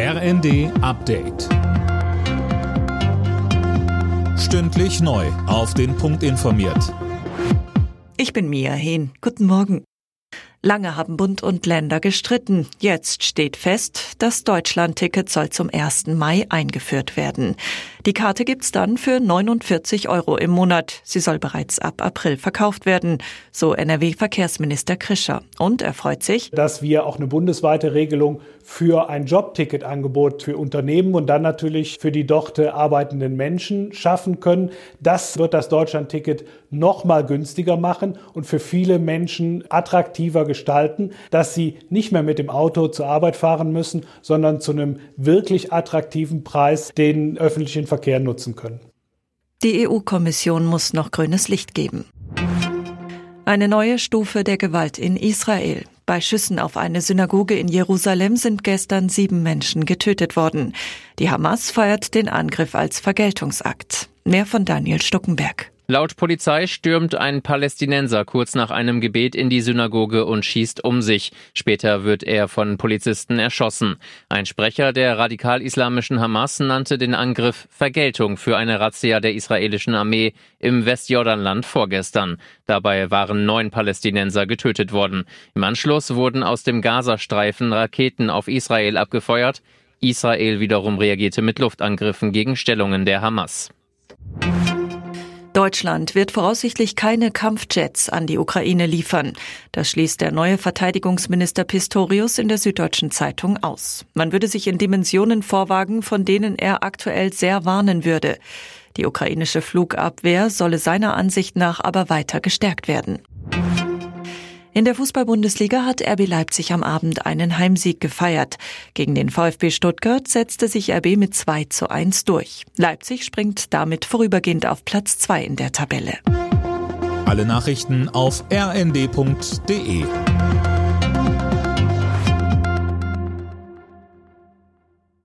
RND Update. Stündlich neu. Auf den Punkt informiert. Ich bin Mia Hehn. Guten Morgen. Lange haben Bund und Länder gestritten. Jetzt steht fest, das Deutschland-Ticket soll zum 1. Mai eingeführt werden. Die Karte gibt's dann für 49 Euro im Monat. Sie soll bereits ab April verkauft werden, so NRW-Verkehrsminister Krischer. Und er freut sich, dass wir auch eine bundesweite Regelung für ein Jobticketangebot für Unternehmen und dann natürlich für die dort arbeitenden Menschen schaffen können. Das wird das Deutschland-Ticket noch mal günstiger machen und für viele Menschen attraktiver gestalten, dass sie nicht mehr mit dem Auto zur Arbeit fahren müssen, sondern zu einem wirklich attraktiven Preis den öffentlichen Verkehr nutzen können. Die EU-Kommission muss noch grünes Licht geben. Eine neue Stufe der Gewalt in Israel. Bei Schüssen auf eine Synagoge in Jerusalem sind gestern sieben Menschen getötet worden. Die Hamas feiert den Angriff als Vergeltungsakt. Mehr von Daniel Stuckenberg. Laut Polizei stürmt ein Palästinenser kurz nach einem Gebet in die Synagoge und schießt um sich. Später wird er von Polizisten erschossen. Ein Sprecher der radikal-islamischen Hamas nannte den Angriff Vergeltung für eine Razzia der israelischen Armee im Westjordanland vorgestern. Dabei waren neun Palästinenser getötet worden. Im Anschluss wurden aus dem Gazastreifen Raketen auf Israel abgefeuert. Israel wiederum reagierte mit Luftangriffen gegen Stellungen der Hamas. Deutschland wird voraussichtlich keine Kampfjets an die Ukraine liefern. Das schließt der neue Verteidigungsminister Pistorius in der Süddeutschen Zeitung aus. Man würde sich in Dimensionen vorwagen, von denen er aktuell sehr warnen würde. Die ukrainische Flugabwehr solle seiner Ansicht nach aber weiter gestärkt werden. In der Fußball-Bundesliga hat RB Leipzig am Abend einen Heimsieg gefeiert. Gegen den VfB Stuttgart setzte sich RB mit 2 zu 1 durch. Leipzig springt damit vorübergehend auf Platz 2 in der Tabelle. Alle Nachrichten auf rnd.de